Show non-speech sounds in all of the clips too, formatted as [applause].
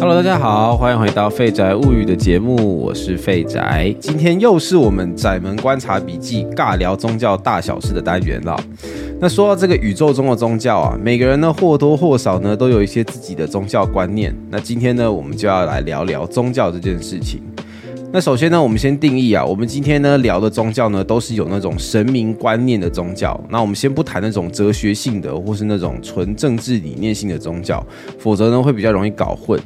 Hello，大家好，欢迎回到《废宅物语》的节目，我是废宅。今天又是我们宅门观察笔记尬聊宗教大小事的单元了。那说到这个宇宙中的宗教啊，每个人呢或多或少呢都有一些自己的宗教观念。那今天呢，我们就要来聊聊宗教这件事情。那首先呢，我们先定义啊，我们今天呢聊的宗教呢，都是有那种神明观念的宗教。那我们先不谈那种哲学性的，或是那种纯政治理念性的宗教，否则呢会比较容易搞混。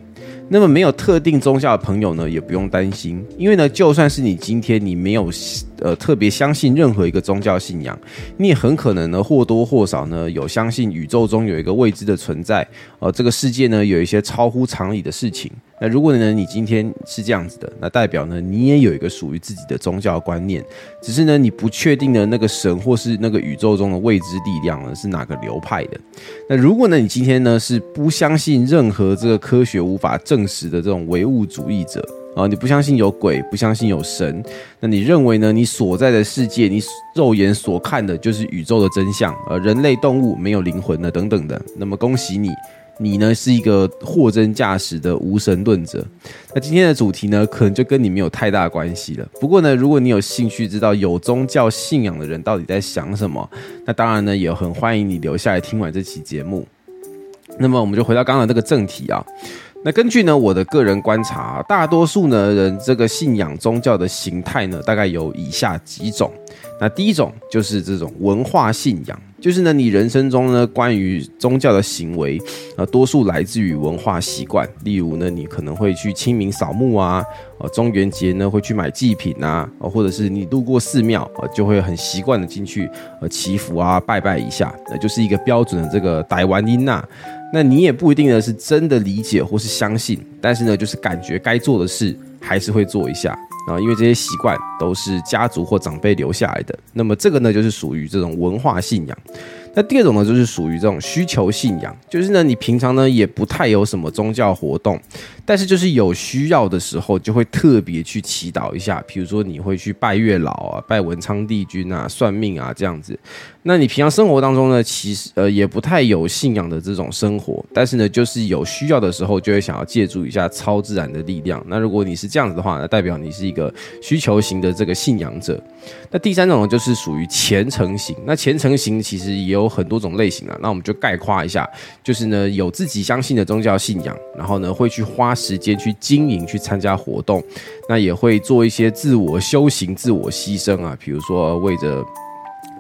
那么没有特定宗教的朋友呢，也不用担心，因为呢，就算是你今天你没有呃特别相信任何一个宗教信仰，你也很可能呢或多或少呢有相信宇宙中有一个未知的存在，呃，这个世界呢有一些超乎常理的事情。那如果呢，你今天是这样子的，那代表呢，你也有一个属于自己的宗教观念，只是呢，你不确定的那个神或是那个宇宙中的未知力量呢是哪个流派的。那如果呢，你今天呢是不相信任何这个科学无法证实的这种唯物主义者啊，你不相信有鬼，不相信有神，那你认为呢，你所在的世界，你肉眼所看的就是宇宙的真相，而人类动物没有灵魂的等等的，那么恭喜你。你呢是一个货真价实的无神论者，那今天的主题呢，可能就跟你没有太大关系了。不过呢，如果你有兴趣知道有宗教信仰的人到底在想什么，那当然呢，也很欢迎你留下来听完这期节目。那么我们就回到刚刚这个正题啊。那根据呢我的个人观察，大多数呢人这个信仰宗教的形态呢，大概有以下几种。那第一种就是这种文化信仰。就是呢，你人生中呢，关于宗教的行为，呃，多数来自于文化习惯。例如呢，你可能会去清明扫墓啊，呃，中元节呢会去买祭品啊，或者是你路过寺庙，呃，就会很习惯的进去呃祈福啊，拜拜一下，那就是一个标准的这个台湾音呐。那你也不一定呢是真的理解或是相信，但是呢，就是感觉该做的事还是会做一下。啊，因为这些习惯都是家族或长辈留下来的，那么这个呢，就是属于这种文化信仰。那第二种呢，就是属于这种需求信仰，就是呢，你平常呢也不太有什么宗教活动。但是就是有需要的时候，就会特别去祈祷一下。比如说，你会去拜月老啊，拜文昌帝君啊，算命啊这样子。那你平常生活当中呢，其实呃也不太有信仰的这种生活。但是呢，就是有需要的时候，就会想要借助一下超自然的力量。那如果你是这样子的话，那代表你是一个需求型的这个信仰者。那第三种呢，就是属于虔诚型。那虔诚型其实也有有很多种类型啊。那我们就概括一下，就是呢有自己相信的宗教信仰，然后呢会去花。时间去经营、去参加活动，那也会做一些自我修行、自我牺牲啊，比如说为着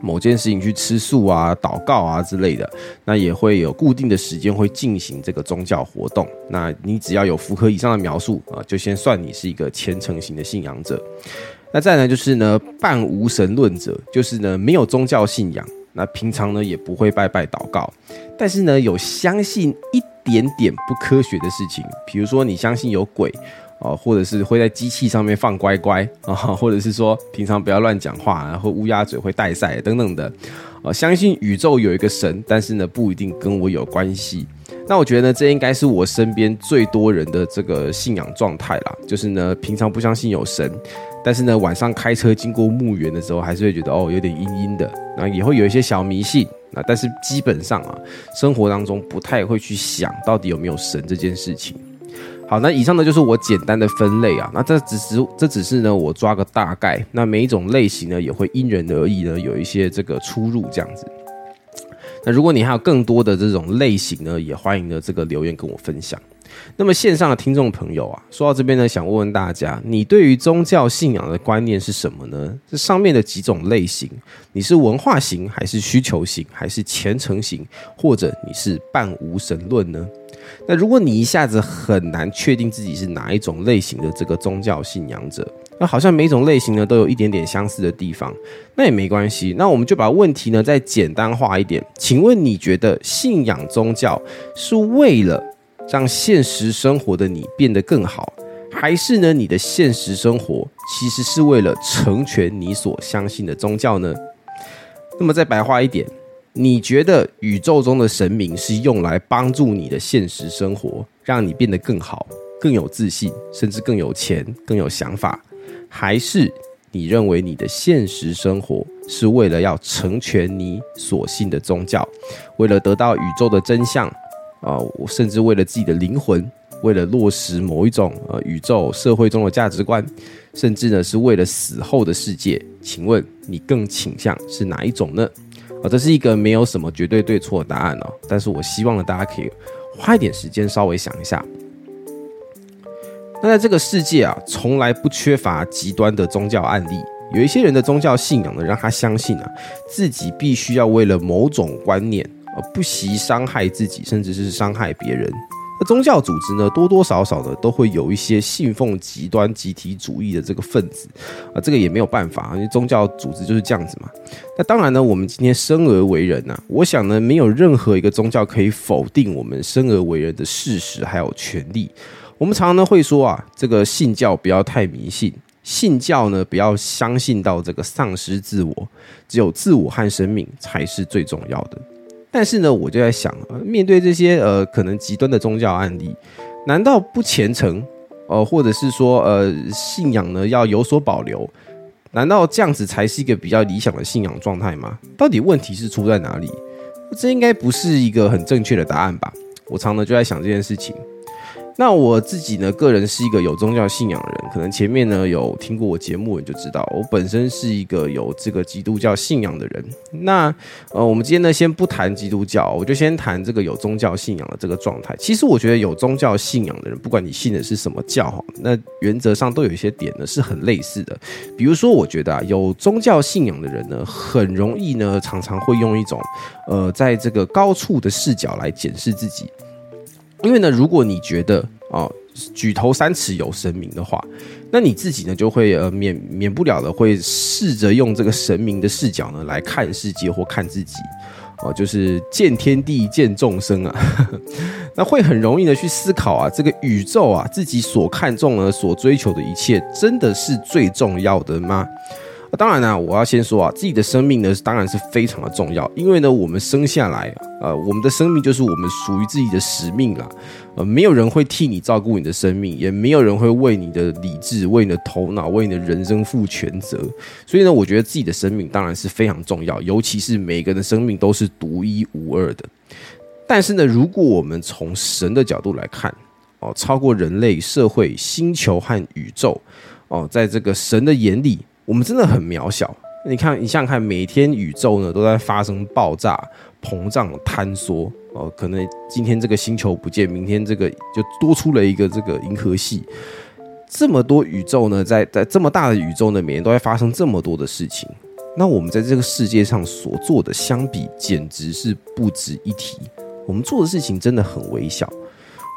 某件事情去吃素啊、祷告啊之类的。那也会有固定的时间会进行这个宗教活动。那你只要有符合以上的描述啊，就先算你是一个虔诚型的信仰者。那再呢就是呢，半无神论者，就是呢没有宗教信仰，那平常呢也不会拜拜祷告，但是呢有相信一。点点不科学的事情，比如说你相信有鬼啊，或者是会在机器上面放乖乖啊，[laughs] 或者是说平常不要乱讲话，然后乌鸦嘴会带赛等等的，啊，相信宇宙有一个神，但是呢不一定跟我有关系。那我觉得呢，这应该是我身边最多人的这个信仰状态啦，就是呢平常不相信有神，但是呢晚上开车经过墓园的时候，还是会觉得哦有点阴阴的，然后也会有一些小迷信。那但是基本上啊，生活当中不太会去想到底有没有神这件事情。好，那以上呢就是我简单的分类啊。那这只是这只是呢我抓个大概。那每一种类型呢也会因人而异呢有一些这个出入这样子。那如果你还有更多的这种类型呢，也欢迎呢这个留言跟我分享。那么线上的听众朋友啊，说到这边呢，想问问大家，你对于宗教信仰的观念是什么呢？这上面的几种类型，你是文化型，还是需求型，还是虔诚型，或者你是半无神论呢？那如果你一下子很难确定自己是哪一种类型的这个宗教信仰者，那好像每种类型呢都有一点点相似的地方，那也没关系。那我们就把问题呢再简单化一点，请问你觉得信仰宗教是为了？让现实生活的你变得更好，还是呢？你的现实生活其实是为了成全你所相信的宗教呢？那么再白话一点，你觉得宇宙中的神明是用来帮助你的现实生活，让你变得更好、更有自信，甚至更有钱、更有想法，还是你认为你的现实生活是为了要成全你所信的宗教，为了得到宇宙的真相？啊，我甚至为了自己的灵魂，为了落实某一种呃宇宙社会中的价值观，甚至呢是为了死后的世界。请问你更倾向是哪一种呢？啊，这是一个没有什么绝对对错的答案哦。但是我希望呢大家可以花一点时间稍微想一下。那在这个世界啊，从来不缺乏极端的宗教案例。有一些人的宗教信仰呢，让他相信啊，自己必须要为了某种观念而不惜伤害自己，甚至是伤害别人。那宗教组织呢，多多少少呢，都会有一些信奉极端集体主义的这个分子啊，这个也没有办法，因为宗教组织就是这样子嘛。那当然呢，我们今天生而为人呐，我想呢，没有任何一个宗教可以否定我们生而为人的事实还有权利。我们常常呢会说啊，这个信教不要太迷信。信教呢，不要相信到这个丧失自我，只有自我和生命才是最重要的。但是呢，我就在想，面对这些呃可能极端的宗教案例，难道不虔诚，呃，或者是说呃信仰呢要有所保留？难道这样子才是一个比较理想的信仰状态吗？到底问题是出在哪里？这应该不是一个很正确的答案吧？我常常就在想这件事情。那我自己呢，个人是一个有宗教信仰的人，可能前面呢有听过我节目，你就知道我本身是一个有这个基督教信仰的人。那呃，我们今天呢先不谈基督教，我就先谈这个有宗教信仰的这个状态。其实我觉得有宗教信仰的人，不管你信的是什么教哈，那原则上都有一些点呢是很类似的。比如说，我觉得啊，有宗教信仰的人呢，很容易呢常常会用一种呃在这个高处的视角来检视自己。因为呢，如果你觉得哦，举头三尺有神明的话，那你自己呢就会呃免免不了的会试着用这个神明的视角呢来看世界或看自己，哦，就是见天地见众生啊，[laughs] 那会很容易的去思考啊，这个宇宙啊自己所看重的、所追求的一切，真的是最重要的吗？当然呢，我要先说啊，自己的生命呢，当然是非常的重要。因为呢，我们生下来，呃，我们的生命就是我们属于自己的使命了。呃，没有人会替你照顾你的生命，也没有人会为你的理智、为你的头脑、为你的人生负全责。所以呢，我觉得自己的生命当然是非常重要，尤其是每个人的生命都是独一无二的。但是呢，如果我们从神的角度来看，哦，超过人类、社会、星球和宇宙，哦，在这个神的眼里。我们真的很渺小，你看，你想想看，每天宇宙呢都在发生爆炸、膨胀、坍缩哦，可能今天这个星球不见，明天这个就多出了一个这个银河系，这么多宇宙呢，在在这么大的宇宙呢，每天都在发生这么多的事情，那我们在这个世界上所做的，相比简直是不值一提。我们做的事情真的很微小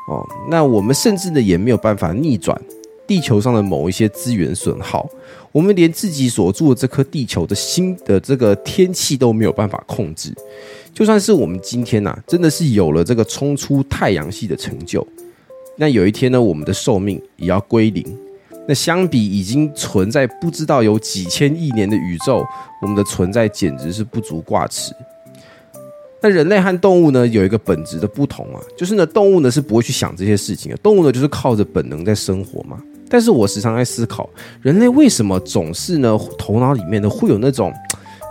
哦，那我们甚至呢也没有办法逆转。地球上的某一些资源损耗，我们连自己所住的这颗地球的新的这个天气都没有办法控制。就算是我们今天呐，真的是有了这个冲出太阳系的成就，那有一天呢，我们的寿命也要归零。那相比已经存在不知道有几千亿年的宇宙，我们的存在简直是不足挂齿。那人类和动物呢，有一个本质的不同啊，就是呢，动物呢是不会去想这些事情的，动物呢就是靠着本能在生活嘛。但是我时常在思考，人类为什么总是呢？头脑里面呢会有那种，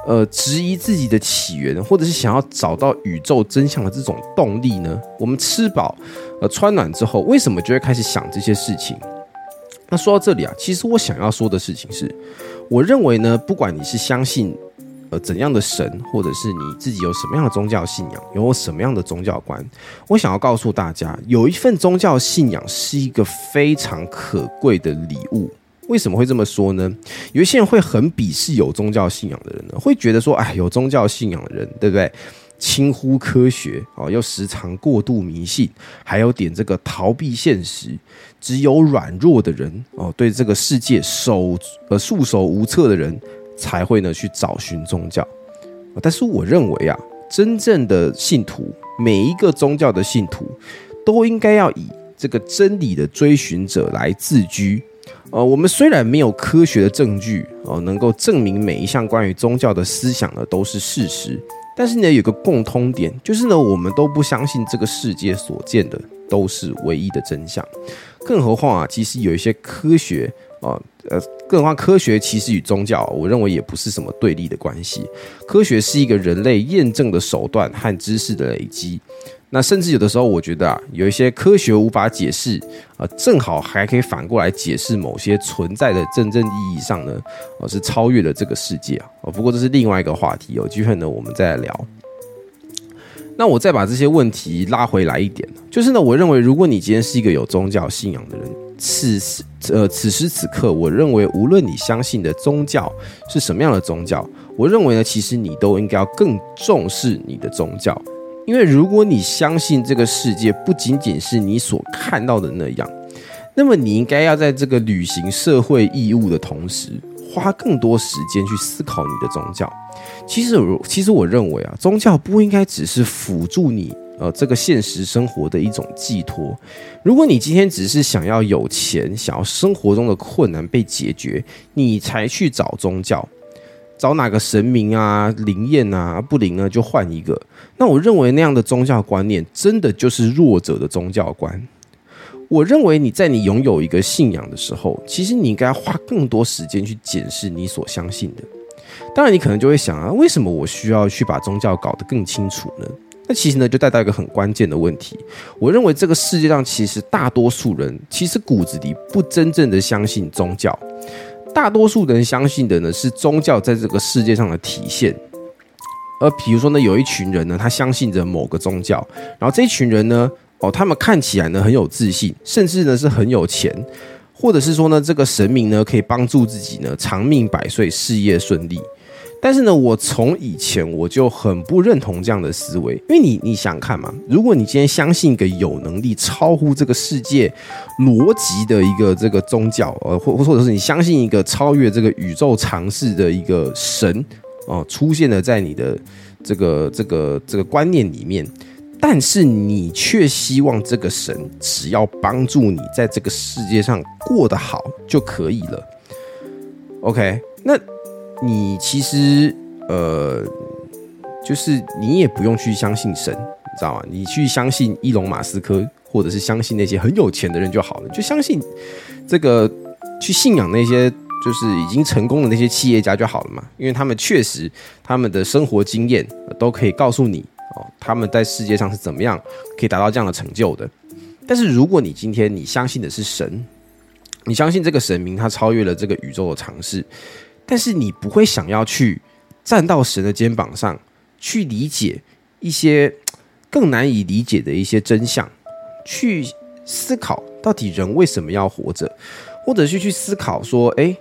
呃，质疑自己的起源，或者是想要找到宇宙真相的这种动力呢？我们吃饱，呃，穿暖之后，为什么就会开始想这些事情？那说到这里啊，其实我想要说的事情是，我认为呢，不管你是相信。呃，怎样的神，或者是你自己有什么样的宗教信仰，有什么样的宗教观？我想要告诉大家，有一份宗教信仰是一个非常可贵的礼物。为什么会这么说呢？有一些人会很鄙视有宗教信仰的人呢，会觉得说，哎，有宗教信仰的人，对不对？轻忽科学哦，又时常过度迷信，还有点这个逃避现实。只有软弱的人哦，对这个世界手呃束手无策的人。才会呢去找寻宗教，但是我认为啊，真正的信徒，每一个宗教的信徒，都应该要以这个真理的追寻者来自居。呃，我们虽然没有科学的证据哦，能够证明每一项关于宗教的思想呢都是事实，但是呢，有个共通点，就是呢，我们都不相信这个世界所见的都是唯一的真相。更何况啊，其实有一些科学。啊，呃，更何况科学其实与宗教，我认为也不是什么对立的关系。科学是一个人类验证的手段和知识的累积。那甚至有的时候，我觉得啊，有一些科学无法解释，啊，正好还可以反过来解释某些存在的真正意义上呢，哦，是超越了这个世界啊。哦，不过这是另外一个话题，有机会呢，我们再来聊。那我再把这些问题拉回来一点，就是呢，我认为如果你今天是一个有宗教信仰的人，此时呃此时此刻，我认为无论你相信的宗教是什么样的宗教，我认为呢，其实你都应该要更重视你的宗教，因为如果你相信这个世界不仅仅是你所看到的那样，那么你应该要在这个履行社会义务的同时，花更多时间去思考你的宗教。其实，其实我认为啊，宗教不应该只是辅助你呃这个现实生活的一种寄托。如果你今天只是想要有钱，想要生活中的困难被解决，你才去找宗教，找哪个神明啊灵验啊不灵呢就换一个。那我认为那样的宗教观念，真的就是弱者的宗教观。我认为你在你拥有一个信仰的时候，其实你应该花更多时间去检视你所相信的。当然，你可能就会想啊，为什么我需要去把宗教搞得更清楚呢？那其实呢，就带到一个很关键的问题。我认为这个世界上其实大多数人其实骨子里不真正的相信宗教，大多数人相信的呢是宗教在这个世界上的体现。而比如说呢，有一群人呢，他相信着某个宗教，然后这一群人呢，哦，他们看起来呢很有自信，甚至呢是很有钱，或者是说呢，这个神明呢可以帮助自己呢长命百岁、事业顺利。但是呢，我从以前我就很不认同这样的思维，因为你你想看嘛，如果你今天相信一个有能力超乎这个世界逻辑的一个这个宗教，呃，或或者是你相信一个超越这个宇宙常识的一个神，哦，出现了在你的这个这个这个观念里面，但是你却希望这个神只要帮助你在这个世界上过得好就可以了，OK，那。你其实呃，就是你也不用去相信神，你知道吗？你去相信伊隆马斯克，或者是相信那些很有钱的人就好了，就相信这个去信仰那些就是已经成功的那些企业家就好了嘛，因为他们确实他们的生活经验都可以告诉你哦，他们在世界上是怎么样可以达到这样的成就的。但是如果你今天你相信的是神，你相信这个神明他超越了这个宇宙的尝试。但是你不会想要去站到神的肩膀上去理解一些 [tsk] 更难以理解的一些真相，去思考到底人为什么要活着，或者是去思考说，哎，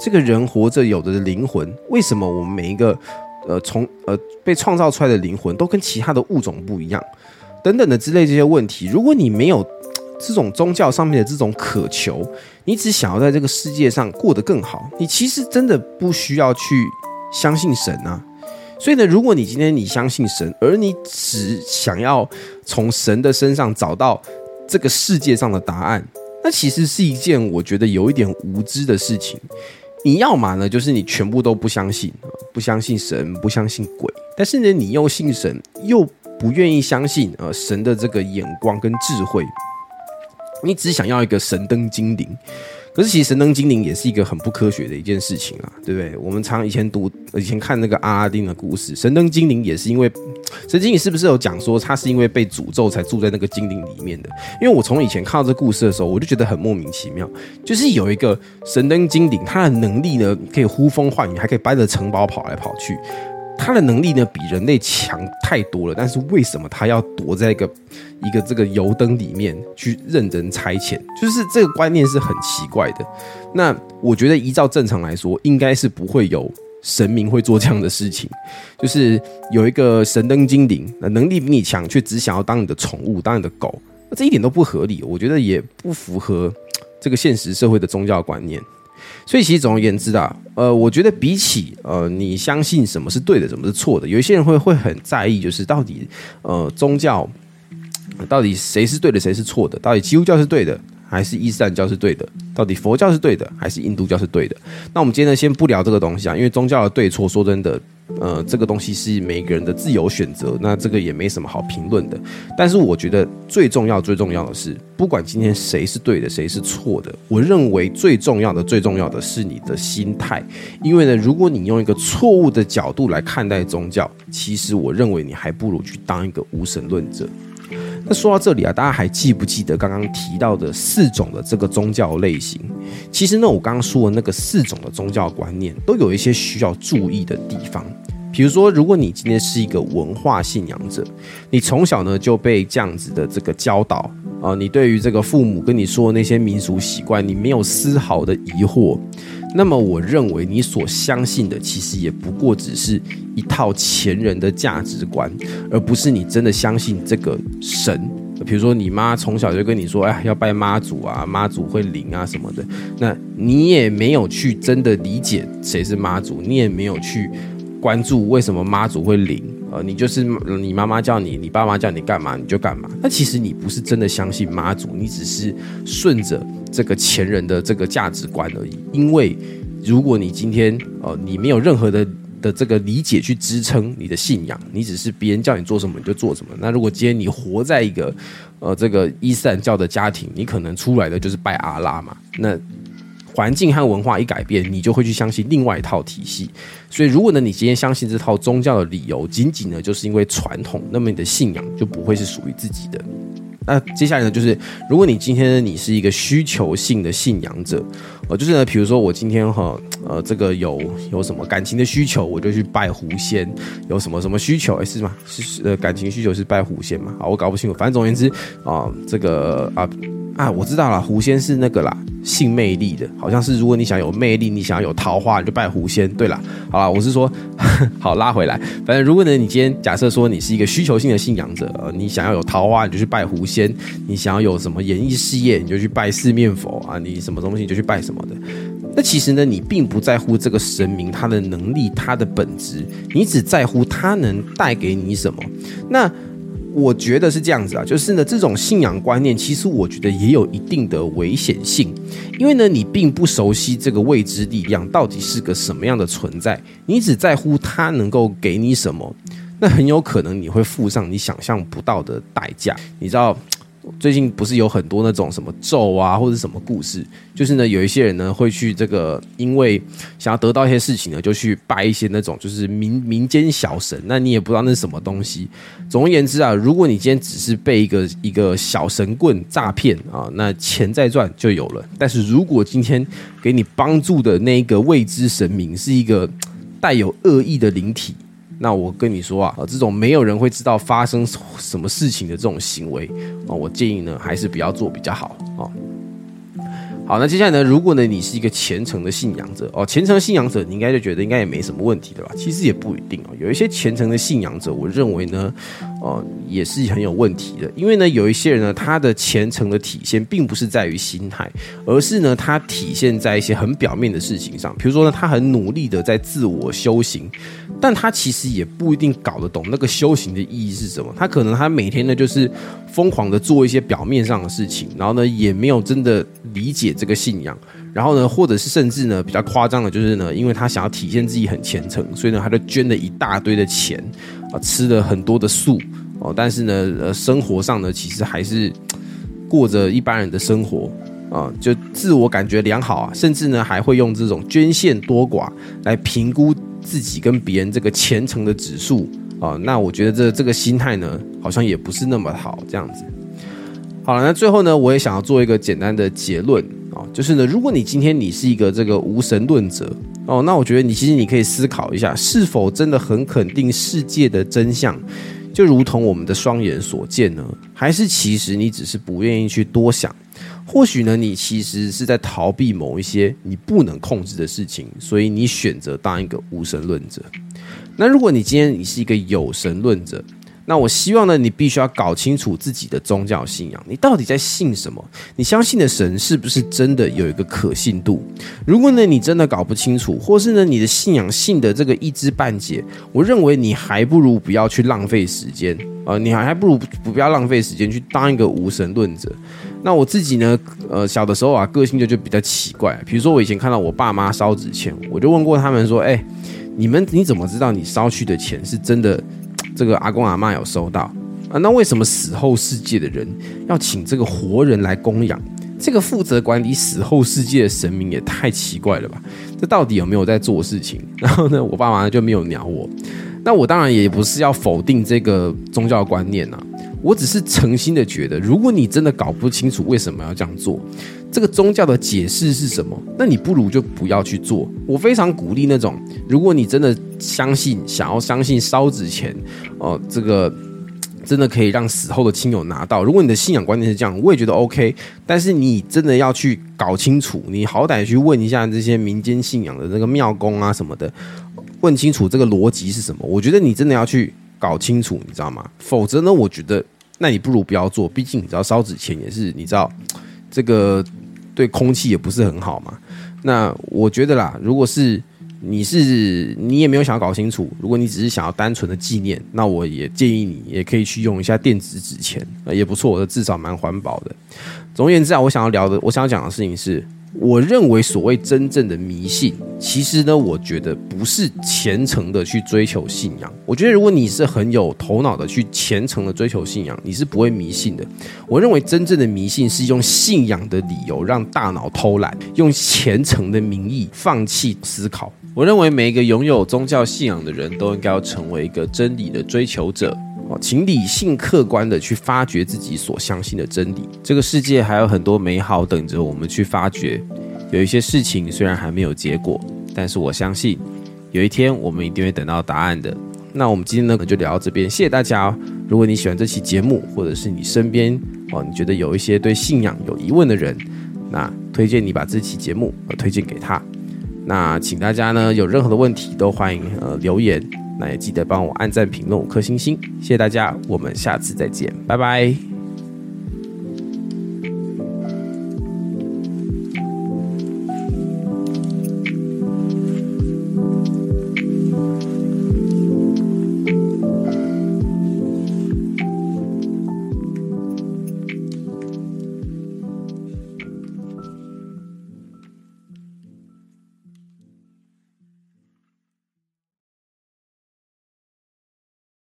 这个人活着有的灵魂，为什么我们每一个呃从呃被创造出来的灵魂都跟其他的物种不一样，等等的之类这些问题，如果你没有。[tsk] 这种宗教上面的这种渴求，你只想要在这个世界上过得更好，你其实真的不需要去相信神啊。所以呢，如果你今天你相信神，而你只想要从神的身上找到这个世界上的答案，那其实是一件我觉得有一点无知的事情。你要嘛呢，就是你全部都不相信，不相信神，不相信鬼，但是呢，你又信神，又不愿意相信呃神的这个眼光跟智慧。你只想要一个神灯精灵，可是其实神灯精灵也是一个很不科学的一件事情啊，对不对？我们常以前读、以前看那个阿拉丁的故事，神灯精灵也是因为神经灵是不是有讲说他是因为被诅咒才住在那个精灵里面的？因为我从以前看到这故事的时候，我就觉得很莫名其妙，就是有一个神灯精灵，他的能力呢可以呼风唤雨，还可以搬着城堡跑来跑去。他的能力呢比人类强太多了，但是为什么他要躲在一个一个这个油灯里面去认真差遣？就是这个观念是很奇怪的。那我觉得依照正常来说，应该是不会有神明会做这样的事情。就是有一个神灯精灵，那能力比你强，却只想要当你的宠物，当你的狗，那这一点都不合理。我觉得也不符合这个现实社会的宗教观念。所以其实总而言之啊，呃，我觉得比起呃，你相信什么是对的，什么是错的，有一些人会会很在意，就是到底呃，宗教到底谁是对的，谁是错的？到底基督教是对的，还是伊斯兰教是对的？到底佛教是对的，还是印度教是对的？那我们今天呢，先不聊这个东西啊，因为宗教的对错，说真的，呃，这个东西是每个人的自由选择，那这个也没什么好评论的。但是我觉得最重要、最重要的是，不管今天谁是对的，谁是错的，我认为最重要的、最重要的是你的心态。因为呢，如果你用一个错误的角度来看待宗教，其实我认为你还不如去当一个无神论者。那说到这里啊，大家还记不记得刚刚提到的四种的这个宗教类型？其实呢，我刚刚说的那个四种的宗教观念，都有一些需要注意的地方。比如说，如果你今天是一个文化信仰者，你从小呢就被这样子的这个教导啊，你对于这个父母跟你说的那些民俗习惯，你没有丝毫的疑惑。那么，我认为你所相信的，其实也不过只是一套前人的价值观，而不是你真的相信这个神。比如说，你妈从小就跟你说：“哎，要拜妈祖啊，妈祖会灵啊什么的。”那你也没有去真的理解谁是妈祖，你也没有去关注为什么妈祖会灵。呃，你就是你妈妈叫你，你爸妈叫你干嘛你就干嘛。那其实你不是真的相信妈祖，你只是顺着这个前人的这个价值观而已。因为如果你今天呃你没有任何的的这个理解去支撑你的信仰，你只是别人叫你做什么你就做什么。那如果今天你活在一个呃这个伊斯兰教的家庭，你可能出来的就是拜阿拉嘛。那环境和文化一改变，你就会去相信另外一套体系。所以，如果呢，你今天相信这套宗教的理由，仅仅呢就是因为传统，那么你的信仰就不会是属于自己的。那接下来呢，就是如果你今天，你是一个需求性的信仰者，呃，就是呢，比如说我今天哈，呃，这个有有什么感情的需求，我就去拜狐仙；有什么什么需求，哎，是吗？是呃，感情需求是拜狐仙嘛？好，我搞不清楚。反正总而言之啊，这个啊。啊，我知道了，狐仙是那个啦，性魅力的，好像是如果你想有魅力，你想要有桃花，你就拜狐仙。对了，好了，我是说，[laughs] 好拉回来，反正如果呢，你今天假设说你是一个需求性的信仰者，呃，你想要有桃花，你就去拜狐仙；你想要有什么演艺事业，你就去拜四面佛啊；你什么东西你就去拜什么的。那其实呢，你并不在乎这个神明他的能力、他的本质，你只在乎他能带给你什么。那。我觉得是这样子啊，就是呢，这种信仰观念，其实我觉得也有一定的危险性，因为呢，你并不熟悉这个未知力量到底是个什么样的存在，你只在乎它能够给你什么，那很有可能你会付上你想象不到的代价，你知道。最近不是有很多那种什么咒啊，或者什么故事，就是呢，有一些人呢会去这个，因为想要得到一些事情呢，就去拜一些那种就是民民间小神，那你也不知道那是什么东西。总而言之啊，如果你今天只是被一个一个小神棍诈骗啊，那钱再赚就有了。但是如果今天给你帮助的那个未知神明是一个带有恶意的灵体。那我跟你说啊，这种没有人会知道发生什么事情的这种行为啊，我建议呢还是不要做比较好啊。好，那接下来呢，如果呢你是一个虔诚的信仰者哦，虔诚信仰者你应该就觉得应该也没什么问题对吧？其实也不一定哦，有一些虔诚的信仰者，我认为呢。哦，也是很有问题的，因为呢，有一些人呢，他的虔诚的体现并不是在于心态，而是呢，他体现在一些很表面的事情上。比如说呢，他很努力的在自我修行，但他其实也不一定搞得懂那个修行的意义是什么。他可能他每天呢，就是疯狂的做一些表面上的事情，然后呢，也没有真的理解这个信仰。然后呢，或者是甚至呢，比较夸张的，就是呢，因为他想要体现自己很虔诚，所以呢，他就捐了一大堆的钱啊，吃了很多的素哦，但是呢，呃，生活上呢，其实还是过着一般人的生活啊，就自我感觉良好啊，甚至呢，还会用这种捐献多寡来评估自己跟别人这个虔诚的指数啊。那我觉得这这个心态呢，好像也不是那么好这样子。好了，那最后呢，我也想要做一个简单的结论。就是呢，如果你今天你是一个这个无神论者哦，那我觉得你其实你可以思考一下，是否真的很肯定世界的真相，就如同我们的双眼所见呢？还是其实你只是不愿意去多想？或许呢，你其实是在逃避某一些你不能控制的事情，所以你选择当一个无神论者。那如果你今天你是一个有神论者，那我希望呢，你必须要搞清楚自己的宗教信仰，你到底在信什么？你相信的神是不是真的有一个可信度？如果呢，你真的搞不清楚，或是呢，你的信仰信的这个一知半解，我认为你还不如不要去浪费时间啊！你还还不如不不要浪费时间去当一个无神论者。那我自己呢，呃，小的时候啊，个性就就比较奇怪，比如说我以前看到我爸妈烧纸钱，我就问过他们说，哎。你们你怎么知道你烧去的钱是真的？这个阿公阿妈有收到啊？那为什么死后世界的人要请这个活人来供养？这个负责管理死后世界的神明也太奇怪了吧？这到底有没有在做事情？[laughs] 然后呢，我爸妈就没有鸟我。那我当然也不是要否定这个宗教观念呐，我只是诚心的觉得，如果你真的搞不清楚为什么要这样做，这个宗教的解释是什么，那你不如就不要去做。我非常鼓励那种，如果你真的相信，想要相信烧纸钱，哦，这个。真的可以让死后的亲友拿到。如果你的信仰观念是这样，我也觉得 OK。但是你真的要去搞清楚，你好歹去问一下这些民间信仰的那个庙公啊什么的，问清楚这个逻辑是什么。我觉得你真的要去搞清楚，你知道吗？否则呢，我觉得那你不如不要做。毕竟你知道烧纸钱也是，你知道这个对空气也不是很好嘛。那我觉得啦，如果是。你是你也没有想要搞清楚，如果你只是想要单纯的纪念，那我也建议你也可以去用一下电子纸钱，也不错的，至少蛮环保的。总而言之啊，我想要聊的，我想要讲的事情是。我认为所谓真正的迷信，其实呢，我觉得不是虔诚的去追求信仰。我觉得如果你是很有头脑的去虔诚的追求信仰，你是不会迷信的。我认为真正的迷信是用信仰的理由让大脑偷懒，用虔诚的名义放弃思考。我认为每一个拥有宗教信仰的人都应该要成为一个真理的追求者。请理性客观的去发掘自己所相信的真理。这个世界还有很多美好等着我们去发掘。有一些事情虽然还没有结果，但是我相信有一天我们一定会等到答案的。那我们今天呢就聊到这边，谢谢大家。如果你喜欢这期节目，或者是你身边哦你觉得有一些对信仰有疑问的人，那推荐你把这期节目呃推荐给他。那请大家呢有任何的问题都欢迎呃留言。那也记得帮我按赞、评论五颗星星，谢谢大家，我们下次再见，拜拜。